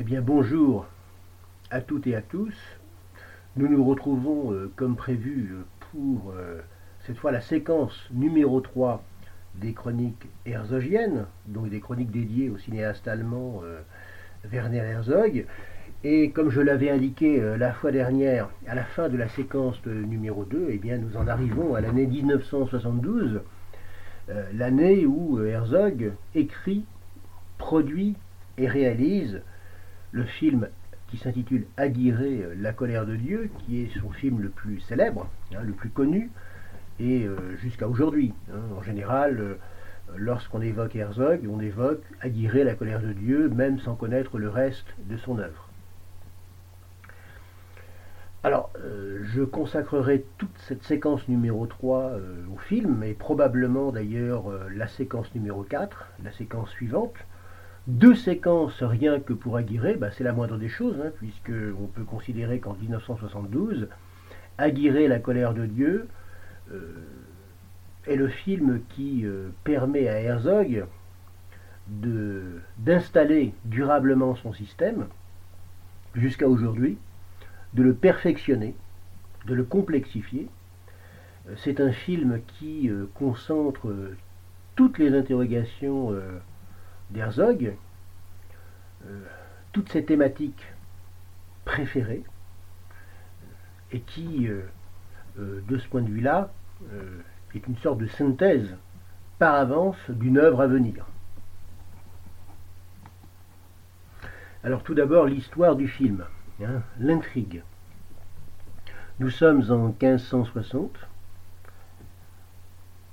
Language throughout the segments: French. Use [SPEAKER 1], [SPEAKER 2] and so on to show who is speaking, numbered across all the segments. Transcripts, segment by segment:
[SPEAKER 1] Eh bien bonjour à toutes et à tous. Nous nous retrouvons euh, comme prévu euh, pour euh, cette fois la séquence numéro 3 des chroniques herzogiennes, donc des chroniques dédiées au cinéaste allemand Werner Herzog. Et comme je l'avais indiqué la fois dernière, à la fin de la séquence numéro 2, eh bien nous en arrivons à l'année 1972, l'année où Herzog écrit, produit et réalise le film qui s'intitule Aguirre, la colère de Dieu, qui est son film le plus célèbre, hein, le plus connu, et euh, jusqu'à aujourd'hui. Hein. en général, euh, lorsqu'on évoque Herzog, on évoque Aguirre, la colère de Dieu, même sans connaître le reste de son œuvre. Alors, euh, je consacrerai toute cette séquence numéro 3 au film, et probablement d'ailleurs la séquence numéro 4, la séquence suivante, deux séquences rien que pour Aguirre, bah, c'est la moindre des choses, hein, puisque on peut considérer qu'en 1972, Aguirre, la colère de Dieu, euh, est le film qui euh, permet à Herzog d'installer durablement son système, jusqu'à aujourd'hui, de le perfectionner, de le complexifier. Euh, c'est un film qui concentre toutes les interrogations d'Herzog, euh, toutes ces thématiques préférées, et qui, euh, euh, de ce point de vue-là, est une sorte de synthèse par avance d'une œuvre à venir. Alors tout d'abord l'histoire du film, hein, l'intrigue. Nous sommes en 1560,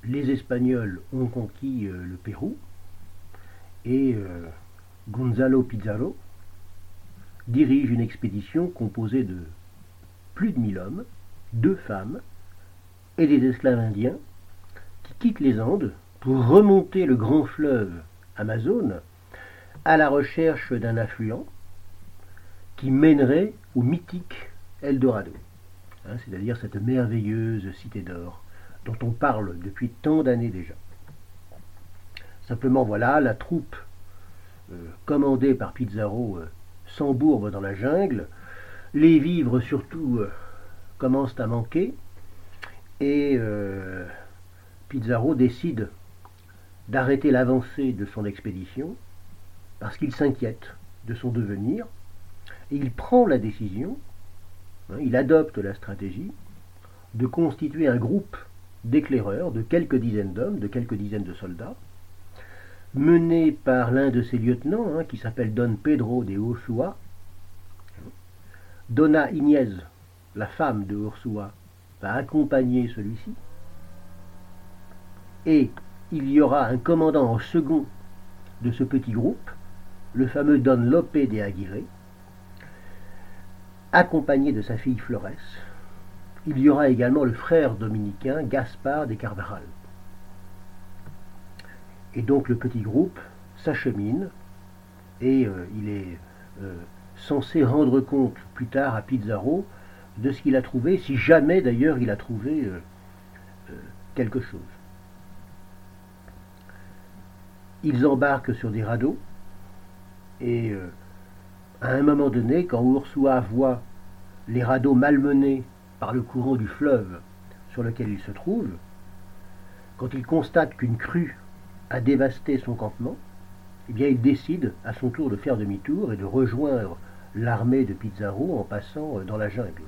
[SPEAKER 1] les Espagnols ont conquis le Pérou, et euh, Gonzalo Pizarro dirige une expédition composée de plus de 1000 hommes, deux femmes et des esclaves indiens qui quittent les Andes pour remonter le grand fleuve Amazone à la recherche d'un affluent qui mènerait au mythique Eldorado, hein, c'est-à-dire cette merveilleuse cité d'or dont on parle depuis tant d'années déjà. Simplement, voilà, la troupe euh, commandée par Pizarro euh, s'embourbe dans la jungle. Les vivres, surtout, euh, commencent à manquer. Et Pizarro décide d'arrêter l'avancée de son expédition parce qu'il s'inquiète de son devenir. Et il prend la décision, hein, il adopte la stratégie de constituer un groupe d'éclaireurs de quelques dizaines d'hommes, de quelques dizaines de soldats, mené par l'un de ses lieutenants, hein, qui s'appelle Don Pedro de Ursua. Donna Inez, la femme de Ursua, va accompagner celui-ci. Et il y aura un commandant en second de ce petit groupe, le fameux Don Lope de Aguirre, accompagné de sa fille Flores. Il y aura également le frère dominicain Gaspard de Carvajal. Et donc le petit groupe s'achemine et euh, il est euh, censé rendre compte plus tard à Pizarro de ce qu'il a trouvé, si jamais d'ailleurs il a trouvé euh, quelque chose. Ils embarquent sur des radeaux et à un moment donné, quand Ursua voit les radeaux malmenés par le courant du fleuve sur lequel ils se trouvent, quand il constate qu'une crue a dévasté son campement, eh bien, il décide à son tour de faire demi-tour et de rejoindre l'armée de Pizarro en passant euh, dans la jungle.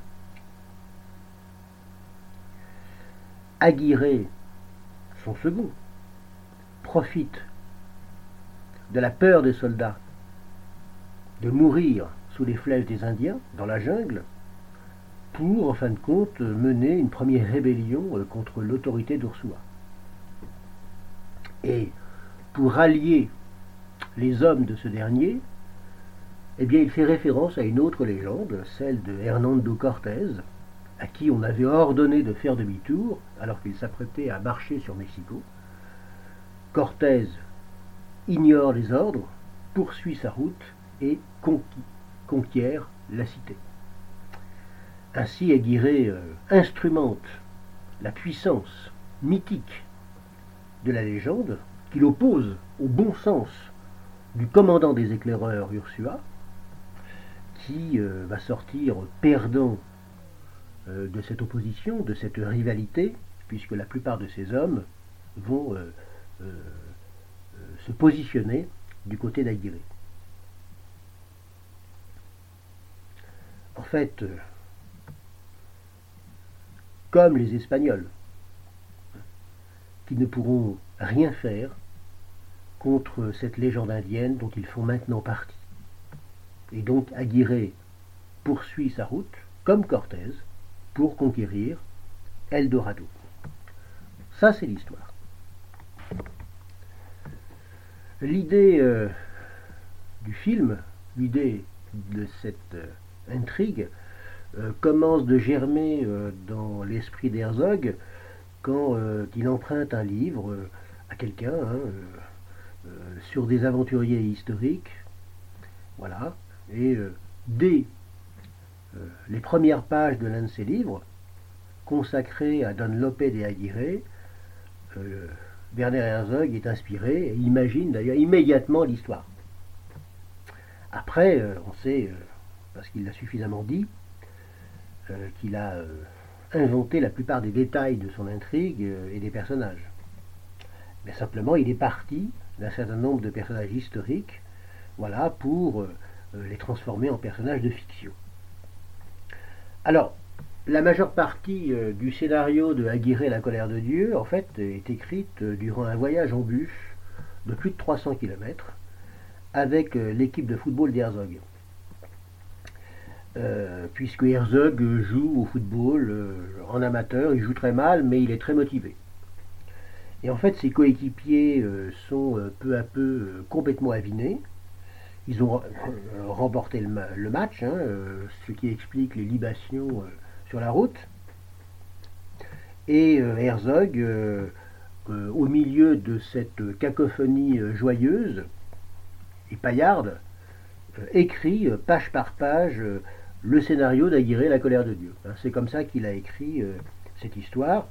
[SPEAKER 1] Aguirre, son second, profite de la peur des soldats de mourir sous les flèches des Indiens dans la jungle pour, en fin de compte, mener une première rébellion euh, contre l'autorité d'Ursula. Et pour rallier les hommes de ce dernier, eh bien, il fait référence à une autre légende, celle de Hernando Cortés, à qui on avait ordonné de faire demi-tour alors qu'il s'apprêtait à marcher sur Mexico. Cortés ignore les ordres, poursuit sa route et conquiert la cité. Ainsi Aguirre euh, instrumente la puissance mythique de la légende qu'il oppose au bon sens du commandant des éclaireurs Ursua, qui va sortir perdant de cette opposition, de cette rivalité, puisque la plupart de ces hommes vont se positionner du côté d'Aguirre. En fait, comme les Espagnols, qui ne pourront rien faire contre cette légende indienne dont ils font maintenant partie. Et donc Aguirre poursuit sa route, comme Cortés, pour conquérir Eldorado. Ça, c'est l'histoire. L'idée euh, du film, l'idée de cette euh, intrigue, euh, commence de germer dans l'esprit d'Herzog quand il emprunte un livre à quelqu'un hein, sur des aventuriers historiques. Voilà. Et dès les premières pages de l'un de ses livres, consacrés à Don Lope de Aguirre, Werner Herzog est inspiré et imagine d'ailleurs immédiatement l'histoire. Après, euh, on sait, euh, parce qu'il l'a suffisamment dit, euh, qu'il a inventé la plupart des détails de son intrigue et des personnages. Mais simplement, il est parti d'un certain nombre de personnages historiques, voilà, pour les transformer en personnages de fiction. Alors, la majeure partie euh, du scénario de Aguirre la colère de Dieu, en fait, est écrite euh, durant un voyage en bus de plus de 300 km avec euh, l'équipe de football d'Herzog. Puisque Herzog joue au football en amateur, il joue très mal, mais il est très motivé. Et en fait, ses coéquipiers sont peu à peu complètement avinés. Ils ont remporté le, match, hein, ce qui explique les libations sur la route. Et euh, Herzog, euh, euh, au milieu de cette cacophonie joyeuse et paillarde, écrit page par page le scénario d'Aguirre, la colère de Dieu. Hein, c'est comme ça qu'il a écrit cette histoire.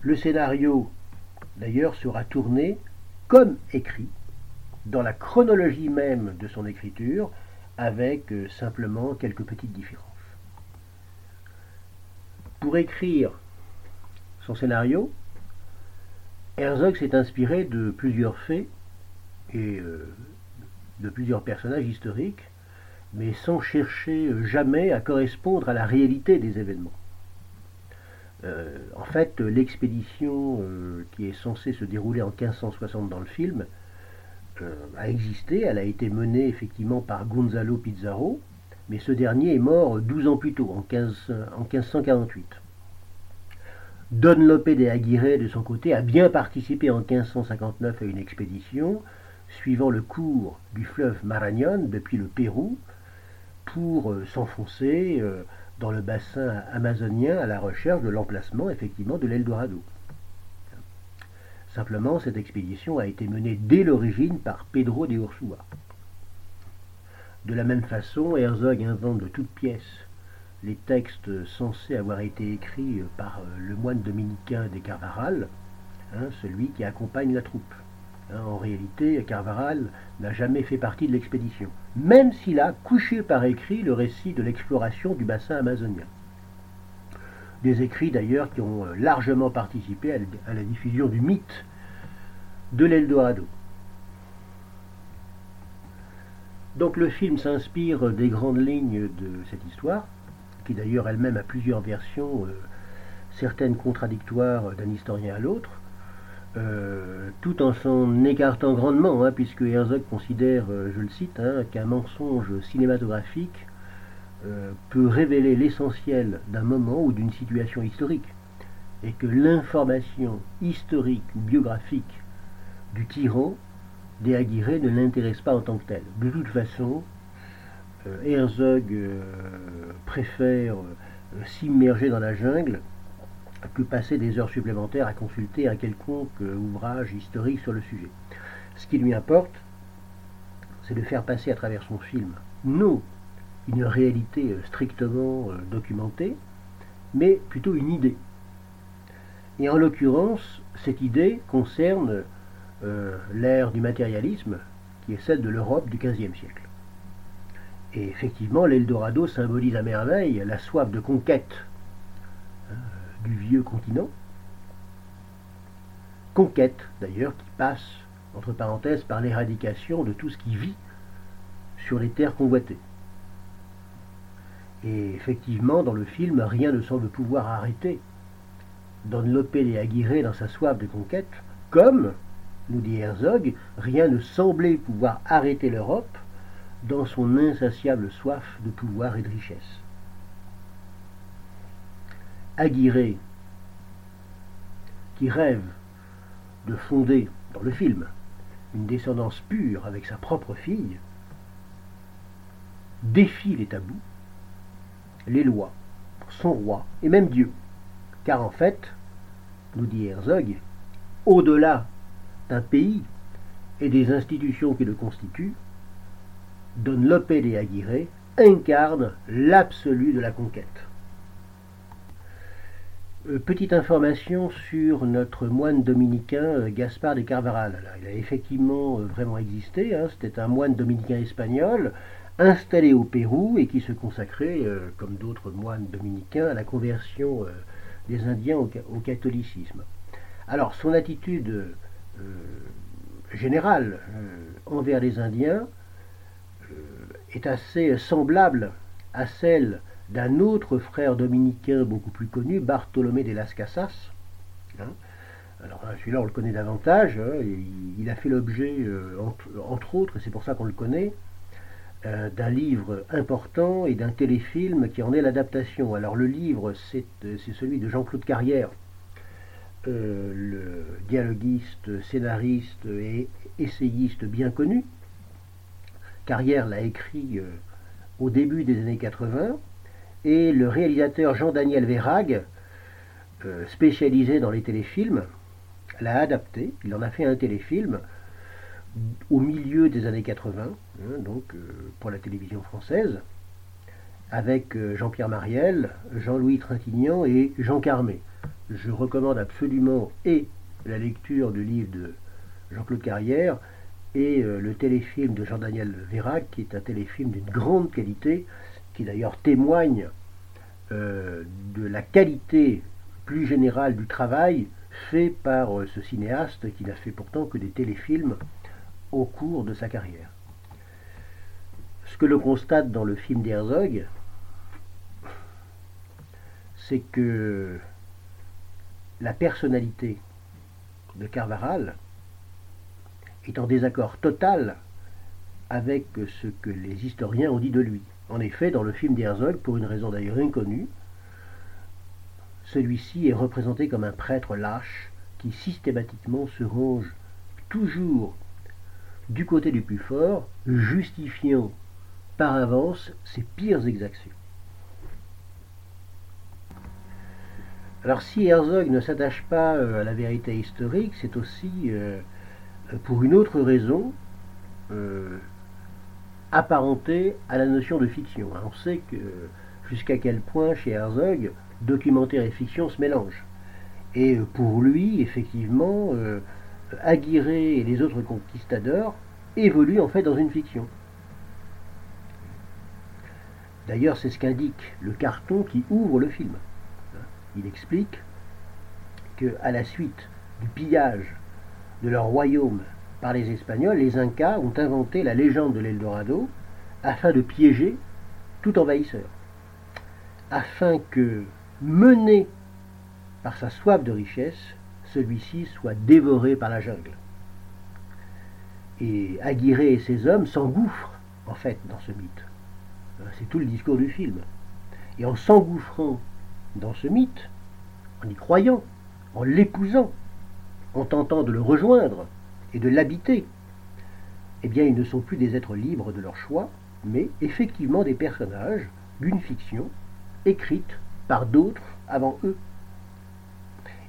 [SPEAKER 1] le scénario, d'ailleurs, sera tourné comme écrit, dans la chronologie même de son écriture, avec euh, simplement quelques petites différences. Pour écrire son scénario, Herzog s'est inspiré de plusieurs faits et euh, de plusieurs personnages historiques, mais sans chercher jamais à correspondre à la réalité des événements. Euh, en fait, l'expédition qui est censée se dérouler en 1560 dans le film euh, a existé, elle a été menée effectivement par Gonzalo Pizarro, mais ce dernier est mort 12 ans plus tôt, en, 1548. Don Lope de Aguirre, de son côté, a bien participé en 1559 à une expédition suivant le cours du fleuve Marañón depuis le Pérou pour euh, s'enfoncer euh, dans le bassin amazonien à la recherche de l'emplacement effectivement de l'Eldorado. Simplement, cette expédition a été menée dès l'origine par Pedro de Ursua. De la même façon, Herzog invente de toutes pièces les textes censés avoir été écrits par euh, le moine dominicain des Carvaral, hein, celui qui accompagne la troupe. Hein, en réalité, Carvaral n'a jamais fait partie de l'expédition, même s'il a couché par écrit le récit de l'exploration du bassin amazonien. Des écrits d'ailleurs qui ont euh, largement participé à la diffusion du mythe de l'Eldorado. Donc le film s'inspire des grandes lignes de cette histoire, qui d'ailleurs elle-même a plusieurs versions, euh, certaines contradictoires d'un historien à l'autre, euh, tout en s'en écartant grandement, hein, puisque Herzog considère, je le cite, hein, qu'un mensonge cinématographique peut révéler l'essentiel d'un moment ou d'une situation historique, et que l'information historique ou biographique du tyran des Aguirre ne l'intéresse pas en tant que tel. De toute façon, euh, Herzog euh, préfère euh, s'immerger dans la jungle que passer des heures supplémentaires à consulter un quelconque ouvrage historique sur le sujet. Ce qui lui importe, c'est de faire passer à travers son film non une réalité strictement documentée, mais plutôt une idée. Et en l'occurrence, cette idée concerne euh, l'ère du matérialisme, qui est celle de l'Europe du XVe siècle. Et effectivement, l'Eldorado symbolise à merveille la soif de conquête hein, du vieux continent. Conquête, d'ailleurs, qui passe, entre parenthèses, par l'éradication de tout ce qui vit sur les terres convoitées. Et effectivement, dans le film, rien ne semble pouvoir arrêter Don Lope et Aguirre dans sa soif de conquête, comme, nous dit Herzog, rien ne semblait pouvoir arrêter l'Europe dans son insatiable soif de pouvoir et de richesse. Aguirre, qui rêve de fonder, dans le film, une descendance pure avec sa propre fille, défie les tabous, les lois, son roi et même Dieu. Car en fait, nous dit Herzog, au-delà d'un pays et des institutions qui le constituent, Don Lope de Aguirre incarne l'absolu de la conquête. Euh, petite information sur notre moine dominicain euh, Gaspard de Carvaral. il a effectivement euh, vraiment existé. Hein. C'était un moine dominicain espagnol installé au Pérou et qui se consacrait, comme d'autres moines dominicains, à la conversion des Indiens au, catholicisme. Alors, son attitude générale envers les Indiens est assez semblable à celle d'un autre frère dominicain beaucoup plus connu, Bartholomé de las Casas. Hein. Alors hein, celui-là, on le connaît davantage. Hein, il, a fait l'objet, euh, entre, autres, et c'est pour ça qu'on le connaît, euh, d'un livre important et d'un téléfilm qui en est l'adaptation. Alors le livre, c'est euh, celui de Jean-Claude Carrière, le dialoguiste, scénariste et essayiste bien connu. Carrière l'a écrit au début des années 80 et le réalisateur Jean-Daniel Verrag, euh, spécialisé dans les téléfilms, l'a adapté. Il en a fait un téléfilm au milieu des années 80, hein, donc euh, pour la télévision française, avec euh, Jean-Pierre Mariel, Jean-Louis Trintignant et Jean Carmé. Je recommande absolument et la lecture du livre de Jean-Claude Carrière et le téléfilm de Jean-Daniel Verrag, qui est un téléfilm d'une grande qualité qui d'ailleurs témoigne euh, de la qualité plus générale du travail fait par euh, ce cinéaste qui n'a fait pourtant que des téléfilms au cours de sa carrière. Ce que l'on constate dans le film d'Herzog, c'est que la personnalité de Carvaral est en désaccord total avec ce que les historiens ont dit de lui. En effet, dans le film d'Herzog, pour une raison d'ailleurs inconnue, celui-ci est représenté comme un prêtre lâche qui systématiquement se range toujours du côté du plus fort, justifiant par avance ses pires exactions. Alors si Herzog ne s'attache pas euh, à la vérité historique, c'est aussi euh, pour une autre raison, euh, apparenté à la notion de fiction. On sait que jusqu'à quel point chez Herzog, documentaire et fiction se mélangent. Et pour lui, effectivement, euh, Aguirre et les autres conquistadors évoluent en fait dans une fiction. D'ailleurs, c'est ce qu'indique le carton qui ouvre le film. Il explique que à la suite du pillage de leur royaume par les Espagnols, les Incas ont inventé la légende de l'Eldorado afin de piéger tout envahisseur, afin que, mené par sa soif de richesse, celui-ci soit dévoré par la jungle. Et Aguirre et ses hommes s'engouffrent, en fait, dans ce mythe. C'est tout le discours du film. Et en s'engouffrant dans ce mythe, en y croyant, en l'épousant, en tentant de le rejoindre, et de l'habiter, eh bien ils ne sont plus des êtres libres de leur choix, mais effectivement des personnages d'une fiction écrite par d'autres avant eux.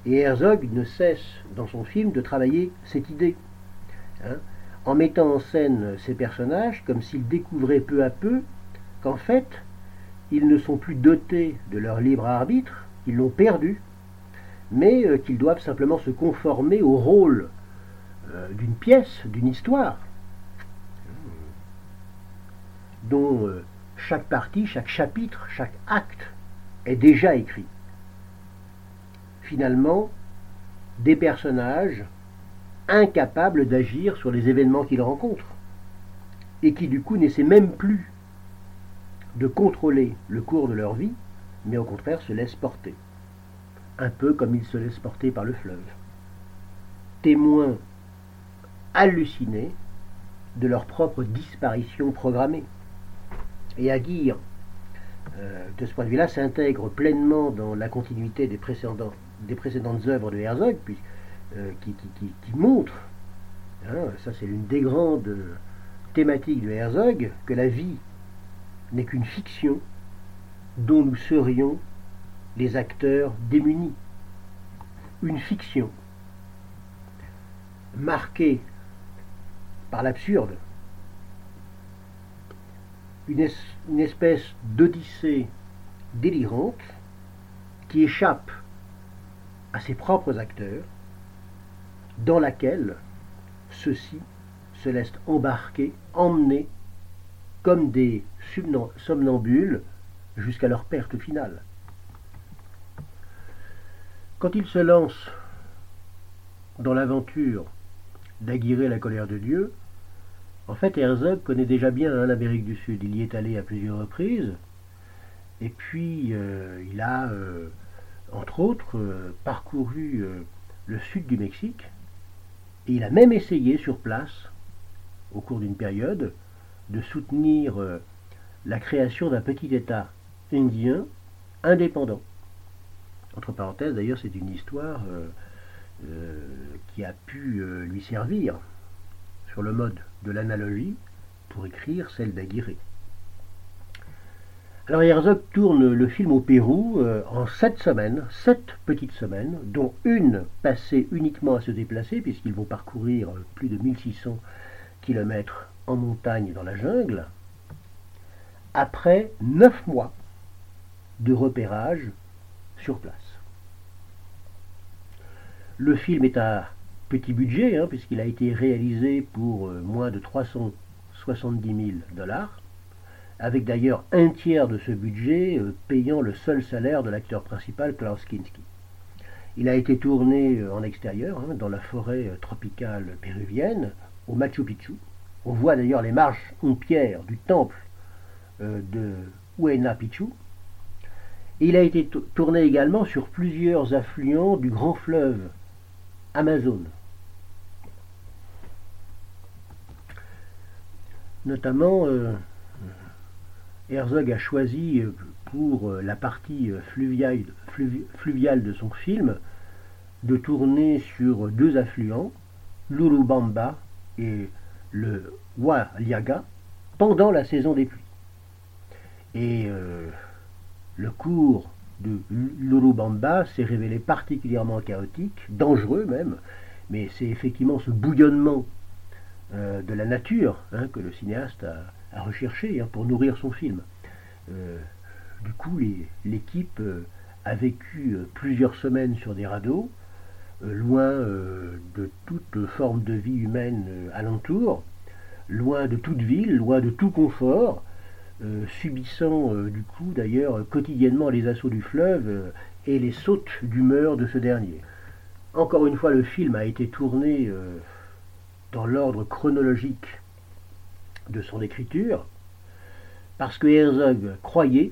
[SPEAKER 1] Et Herzog ne cesse dans son film de travailler cette idée, hein, en mettant en scène ces personnages comme s'ils découvraient peu à peu qu'en fait, ils ne sont plus dotés de leur libre arbitre, qu'ils l'ont perdu, mais euh, qu'ils doivent simplement se conformer au rôle euh, d'une pièce, d'une histoire, dont euh, chaque partie, chaque chapitre, chaque acte est déjà écrit. Finalement, des personnages incapables d'agir sur les événements qu'ils rencontrent et qui du coup n'essaient même plus de contrôler le cours de leur vie, mais au contraire se laissent porter, un peu comme ils se laissent porter par le fleuve. Témoins hallucinés de leur propre disparition programmée. Et Aguirre, euh, de ce point de vue-là, s'intègre pleinement dans la continuité des, précédentes œuvres de Herzog, puis, euh, qui, qui, montre, hein, ça c'est l'une des grandes thématiques de Herzog, que la vie n'est qu'une fiction dont nous serions les acteurs démunis. Une fiction marquée par l'absurde, une, espèce d'odyssée délirante qui échappe à ses propres acteurs, dans laquelle ceux-ci se laissent embarquer, emmener comme des somnambules jusqu'à leur perte finale. Quand ils se lancent dans l'aventure d'Aguirre la colère de Dieu, en fait Herzog connaît déjà bien hein, l'Amérique du Sud. Il y est allé à plusieurs reprises. Et puis euh, il a, euh, entre autres, euh, parcouru le sud du Mexique. Et il a même essayé sur place, au cours d'une période, de soutenir la création d'un petit État indien indépendant. Entre parenthèses, d'ailleurs, c'est une histoire qui a pu lui servir sur le mode de l'analogie pour écrire celle d'Aguirre. Alors Herzog tourne le film au Pérou euh, en sept semaines, sept petites semaines, dont une passée uniquement à se déplacer, puisqu'ils vont parcourir plus de 1600 km en montagne dans la jungle, après neuf mois de repérage sur place. Le film est à petit budget, hein, puisqu'il a été réalisé pour euh, moins de 370 000 dollars, avec d'ailleurs un tiers de ce budget euh, payant le seul salaire de l'acteur principal Klaus Kinski. Il a été tourné euh, en extérieur, hein, dans la forêt tropicale péruvienne, au Machu Picchu. On voit d'ailleurs les marches en pierre du temple de Huayna Picchu. il a été tourné également sur plusieurs affluents du grand fleuve Amazon. Notamment, euh, Herzog a choisi euh, pour euh, la partie fluviale, fluviale de son film de tourner sur deux affluents, l'Urubamba et le Waliaga, pendant la saison des pluies. Et le cours de l'Urubamba s'est révélé particulièrement chaotique, dangereux même, mais c'est effectivement ce bouillonnement euh, de la nature hein, que le cinéaste a, recherché hein, pour nourrir son film. Euh, du coup, l'équipe euh, a vécu plusieurs semaines sur des radeaux, loin de toute forme de vie humaine alentour, loin de toute ville, loin de tout confort, subissant du coup d'ailleurs quotidiennement les assauts du fleuve et les sautes d'humeur de ce dernier. Encore une fois, le film a été tourné dans l'ordre chronologique de son écriture, parce que Herzog croyait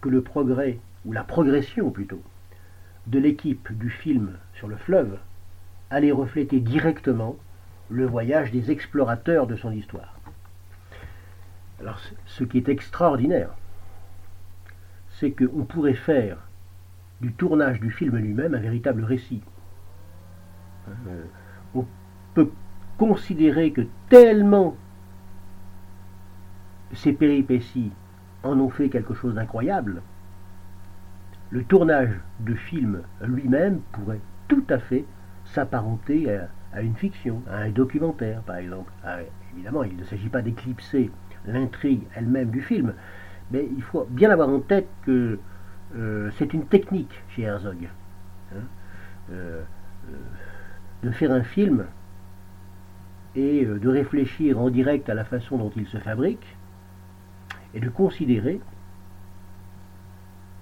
[SPEAKER 1] que le progrès, ou la progression plutôt, de l'équipe du film sur le fleuve allait refléter directement le voyage des explorateurs de son histoire. Alors, ce qui est extraordinaire, c'est qu'on pourrait faire du tournage du film lui-même un véritable récit. Euh, on considérer que tellement ces péripéties en ont fait quelque chose d'incroyable, le tournage de film lui-même pourrait tout à fait s'apparenter à, une fiction, à un documentaire par exemple. Ah, évidemment, il ne s'agit pas d'éclipser l'intrigue elle-même du film. Mais il faut bien avoir en tête que euh, c'est une technique chez Herzog. Hein. Euh, euh, de faire un film et de réfléchir en direct à la façon dont il se fabrique, est de considérer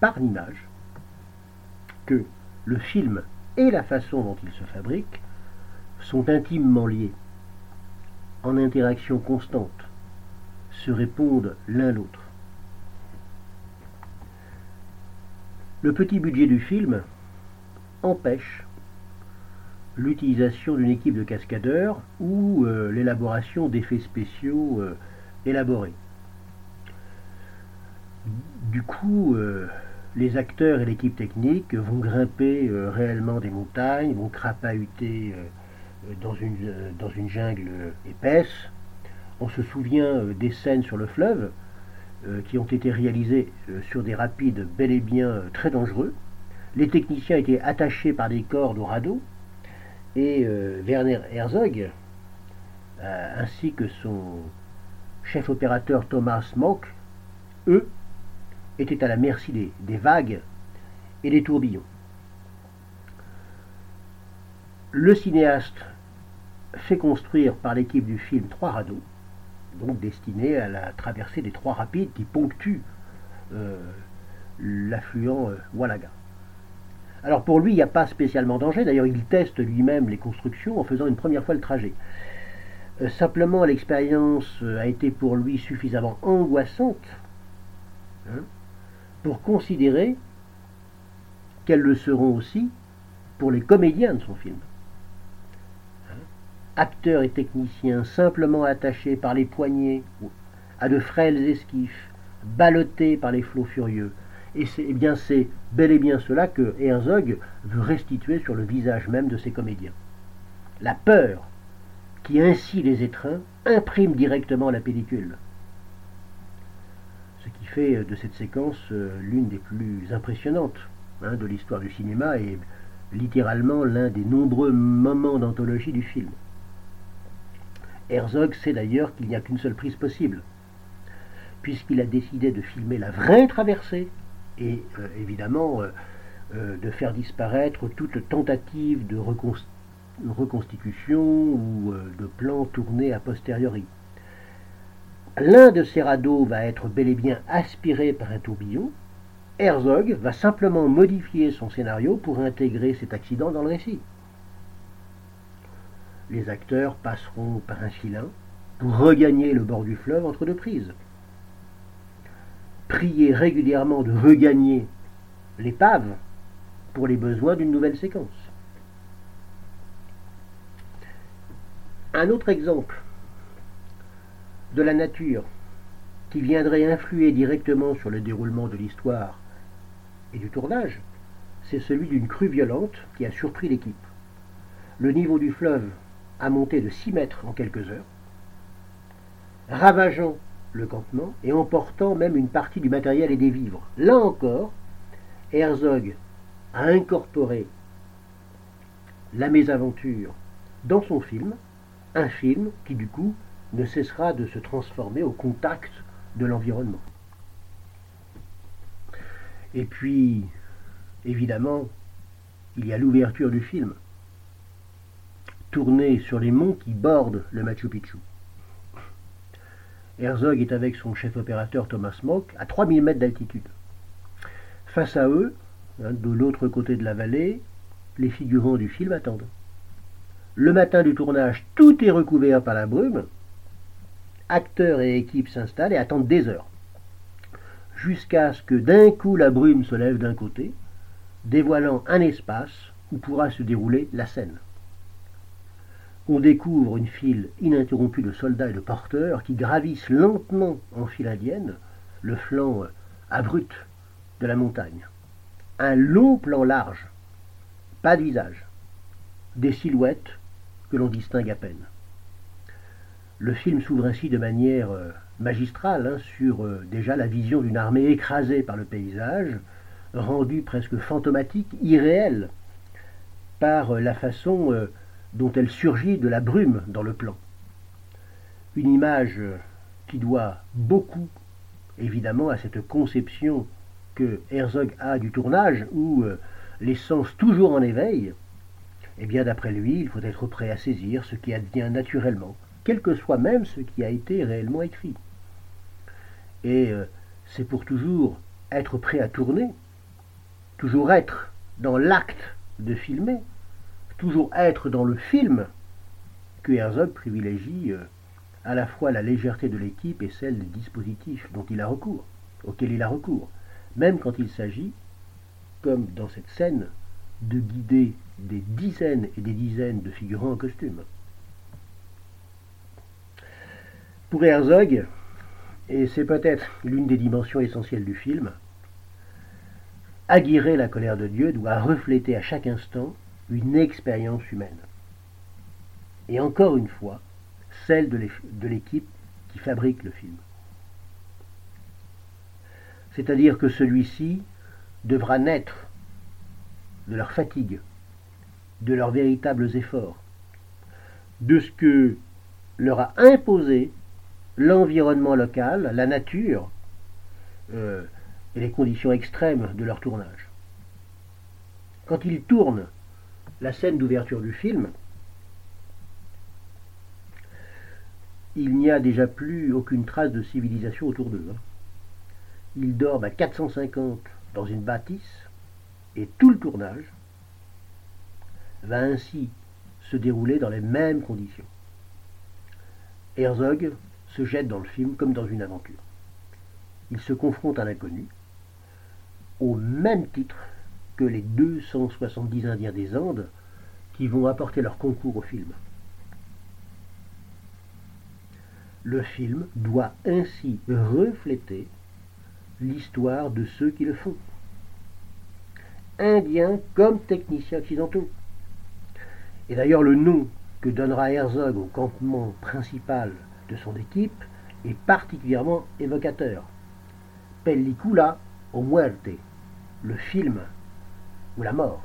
[SPEAKER 1] par l'image que le film et la façon dont il se fabrique sont intimement liés, en interaction constante, se répondent l'un l'autre. Le petit budget du film empêche l'utilisation d'une équipe de cascadeurs ou euh, l'élaboration d'effets spéciaux euh, élaborés. Du coup, euh, les acteurs et l'équipe technique vont grimper réellement des montagnes, vont crapahuter dans une, dans une jungle épaisse. On se souvient des scènes sur le fleuve qui ont été réalisées sur des rapides bel et bien très dangereux. Les techniciens étaient attachés par des cordes au radeau et euh, Werner Herzog, euh, ainsi que son chef opérateur Thomas Mock, eux, étaient à la merci des, vagues et des tourbillons. Le cinéaste fait construire par l'équipe du film trois radeaux, donc destinés à la traversée des trois rapides qui ponctuent euh, l'affluent Walaga. Alors pour lui, il n'y a pas spécialement danger. D'ailleurs, il teste lui-même les constructions en faisant une première fois le trajet. Euh, simplement, l'expérience euh, a été pour lui suffisamment angoissante hein, pour considérer qu'elles le seront aussi pour les comédiens de son film. Hein. Acteurs et techniciens simplement attachés par les poignets à de frêles esquifs, ballottés par les flots furieux, et c'est eh bien c'est bel et bien cela que Herzog veut restituer sur le visage même de ses comédiens. La peur qui ainsi les étreint imprime directement la pellicule. Ce qui fait de cette séquence euh, l'une des plus impressionnantes hein, de l'histoire du cinéma et littéralement l'un des nombreux moments d'anthologie du film. Herzog sait d'ailleurs qu'il n'y a qu'une seule prise possible, puisqu'il a décidé de filmer la vraie traversée et euh, évidemment euh, euh, de faire disparaître toute tentative de reconstitution ou de plan tourné a posteriori. L'un de ces radeaux va être bel et bien aspiré par un tourbillon. Herzog va simplement modifier son scénario pour intégrer cet accident dans le récit. Les acteurs passeront par un filin pour regagner le bord du fleuve entre deux prises prier régulièrement de regagner l'épave pour les besoins d'une nouvelle séquence. Un autre exemple de la nature qui viendrait influer directement sur le déroulement de l'histoire et du tournage, c'est celui d'une crue violente qui a surpris l'équipe. Le niveau du fleuve a monté de 6 mètres en quelques heures, ravageant le campement et emportant même une partie du matériel et des vivres. Là encore, Herzog a incorporé la mésaventure dans son film, un film qui du coup ne cessera de se transformer au contact de l'environnement. Et puis, évidemment, il y a l'ouverture du film, tourné sur les monts qui bordent le Machu Picchu. Herzog est avec son chef opérateur Thomas Mock à 3000 mètres d'altitude. Face à eux, hein, de l'autre côté de la vallée, les figurants du film attendent. Le matin du tournage, tout est recouvert par la brume. Acteurs et équipes s'installent et attendent des heures. Jusqu'à ce que d'un coup la brume se lève d'un côté, dévoilant un espace où pourra se dérouler la scène on découvre une file ininterrompue de soldats et de porteurs qui gravissent lentement en file indienne le flanc euh, abrupt de la montagne. Un long plan large, pas de visage, des silhouettes que l'on distingue à peine. Le film s'ouvre ainsi de manière euh, magistrale hein, sur euh, déjà la vision d'une armée écrasée par le paysage, rendue presque fantomatique, irréelle, par la façon dont elle surgit de la brume dans le plan. Une image qui doit beaucoup, évidemment, à cette conception que Herzog a du tournage, où euh, les sens toujours en éveil, eh bien d'après lui, il faut être prêt à saisir ce qui advient naturellement, quel que soit même ce qui a été réellement écrit. et euh, c'est pour toujours être prêt à tourner, toujours être dans l'acte de filmer, toujours être dans le film, que Herzog privilégie euh, à la fois la légèreté de l'équipe et celle des dispositifs dont il a recours, auxquels il a recours, même quand il s'agit, comme dans cette scène, de guider des dizaines et des dizaines de figurants en costume. Pour Herzog, et c'est peut-être l'une des dimensions essentielles du film, Aguirrer la colère de Dieu doit refléter à chaque instant une expérience humaine. Et encore une fois, celle de l'équipe qui fabrique le film. C'est-à-dire que celui-ci devra naître de leur fatigue, de leurs véritables efforts, de ce que leur a imposé l'environnement local, la nature euh, et les conditions extrêmes de leur tournage. Quand ils tournent la scène d'ouverture du film, il n'y a déjà plus aucune trace de civilisation autour d'eux. Hein. Ils dorment à 450 dans une bâtisse et tout le tournage va ainsi se dérouler dans les mêmes conditions. Herzog se jette dans le film comme dans une aventure. Il se confronte à l'inconnu, au même titre que les 270 Indiens des Andes qui vont apporter leur concours au film. Le film doit ainsi refléter l'histoire de ceux qui le font. Indiens comme techniciens occidentaux. Et d'ailleurs le nom que donnera Herzog au campement principal de son équipe est particulièrement évocateur. Pellicula o muerte, le film ou la mort.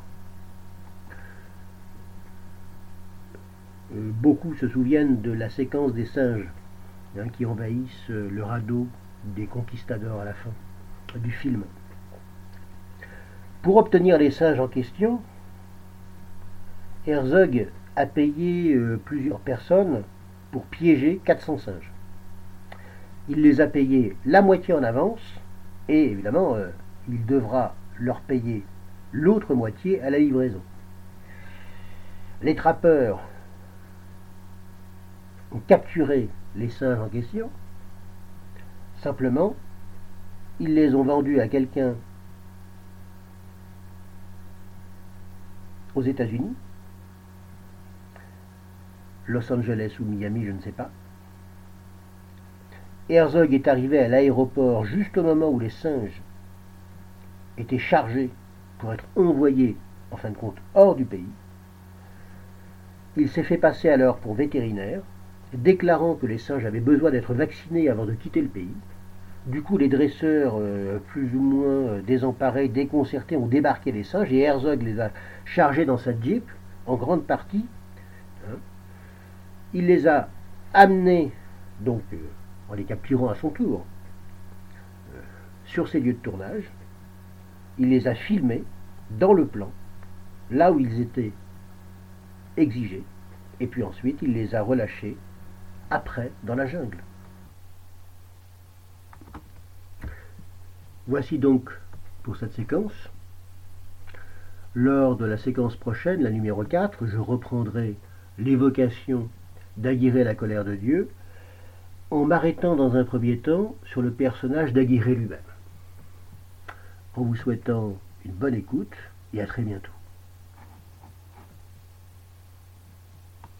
[SPEAKER 1] Euh, beaucoup se souviennent de la séquence des singes hein, qui envahissent le radeau des conquistadors à la fin du film. Pour obtenir les singes en question, Herzog a payé euh, plusieurs personnes pour piéger 400 singes. Il les a payés la moitié en avance et évidemment euh, il devra leur payer l'autre moitié à la livraison. Les trappeurs ont capturé les singes en question. Simplement, ils les ont vendus à quelqu'un aux États-Unis Los Angeles ou Miami, je ne sais pas. Herzog est arrivé à l'aéroport juste au moment où les singes étaient chargés pour être envoyés, en fin de compte, hors du pays. Il s'est fait passer alors pour vétérinaire, déclarant que les singes avaient besoin d'être vaccinés avant de quitter le pays. Du coup, les dresseurs, euh, plus ou moins euh, désemparés, déconcertés, ont débarqué les singes et Herzog les a chargés dans sa jeep, en grande partie, hein, il les a amenés, donc euh, en les capturant à son tour, sur ces lieux de tournage. Il les a filmés dans le plan, là où ils étaient exigés, et puis ensuite il les a relâchés après dans la jungle. Voici donc pour cette séquence. Lors de la séquence prochaine, la numéro 4, je reprendrai l'évocation d'Aguirre la colère de Dieu, en m'arrêtant dans un premier temps sur le personnage d'Aguirre lui-même. En vous souhaitant une bonne écoute et à très bientôt.